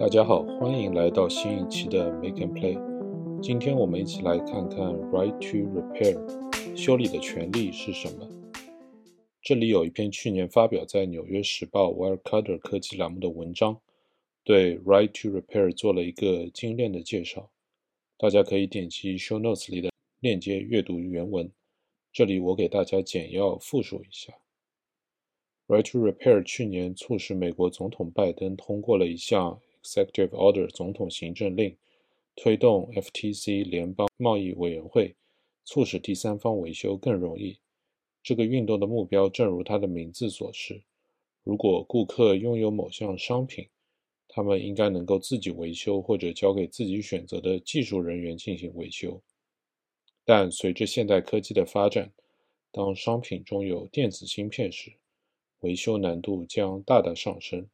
大家好，欢迎来到新一期的 Make and Play。今天我们一起来看看 Right to Repair，修理的权利是什么？这里有一篇去年发表在《纽约时报》Wirecutter 科技栏目的文章，对 Right to Repair 做了一个精炼的介绍。大家可以点击 Show Notes 里的链接阅读原文。这里我给大家简要复述一下。Right to Repair 去年促使美国总统拜登通过了一项 Executive Order 总统行政令，推动 FTC 联邦贸易委员会，促使第三方维修更容易。这个运动的目标正如它的名字所示：如果顾客拥有某项商品，他们应该能够自己维修，或者交给自己选择的技术人员进行维修。但随着现代科技的发展，当商品中有电子芯片时，维修难度将大大上升。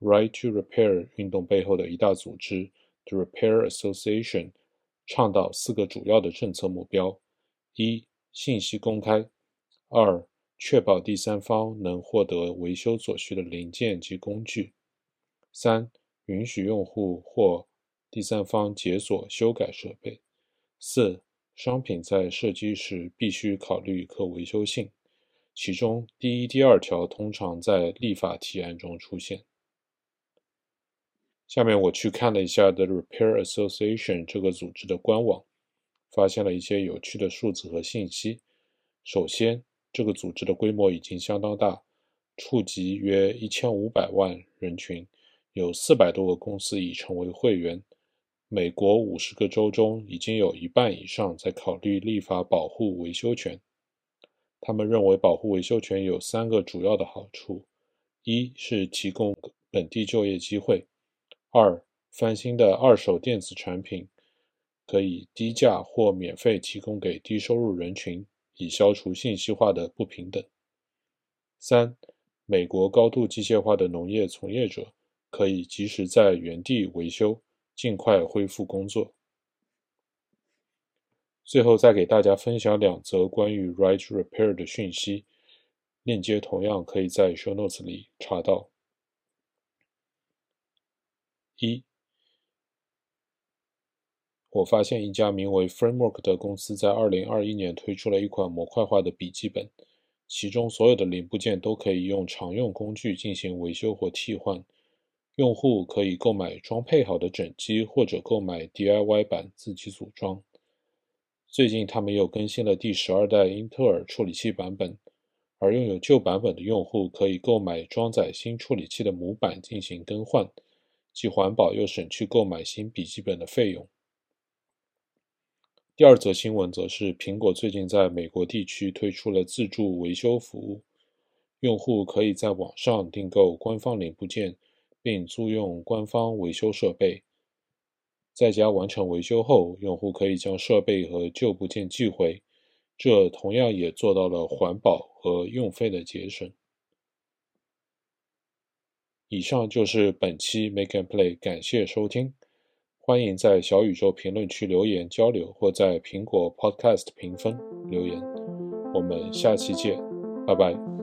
Right to Repair 运动背后的一大组织 The Repair Association 倡导四个主要的政策目标：一、信息公开；二、确保第三方能获得维修所需的零件及工具；三、允许用户或第三方解锁修改设备；四、商品在设计时必须考虑可维修性。其中，第一、第二条通常在立法提案中出现。下面我去看了一下 The Repair Association 这个组织的官网，发现了一些有趣的数字和信息。首先，这个组织的规模已经相当大，触及约一千五百万人群，有四百多个公司已成为会员。美国五十个州中，已经有一半以上在考虑立法保护维修权。他们认为，保护维修权有三个主要的好处：一是提供本地就业机会；二，翻新的二手电子产品可以低价或免费提供给低收入人群，以消除信息化的不平等；三，美国高度机械化的农业从业者可以及时在原地维修，尽快恢复工作。最后再给大家分享两则关于 Right Repair 的讯息，链接同样可以在 Show Notes 里查到。一，我发现一家名为 Framework 的公司在2021年推出了一款模块化的笔记本，其中所有的零部件都可以用常用工具进行维修或替换。用户可以购买装配好的整机，或者购买 DIY 版自己组装。最近，他们又更新了第十二代英特尔处理器版本，而拥有旧版本的用户可以购买装载新处理器的模板进行更换，既环保又省去购买新笔记本的费用。第二则新闻则是，苹果最近在美国地区推出了自助维修服务，用户可以在网上订购官方零部件，并租用官方维修设备。在家完成维修后，用户可以将设备和旧部件寄回，这同样也做到了环保和用费的节省。以上就是本期 Make and Play，感谢收听，欢迎在小宇宙评论区留言交流，或在苹果 Podcast 评分留言。我们下期见，拜拜。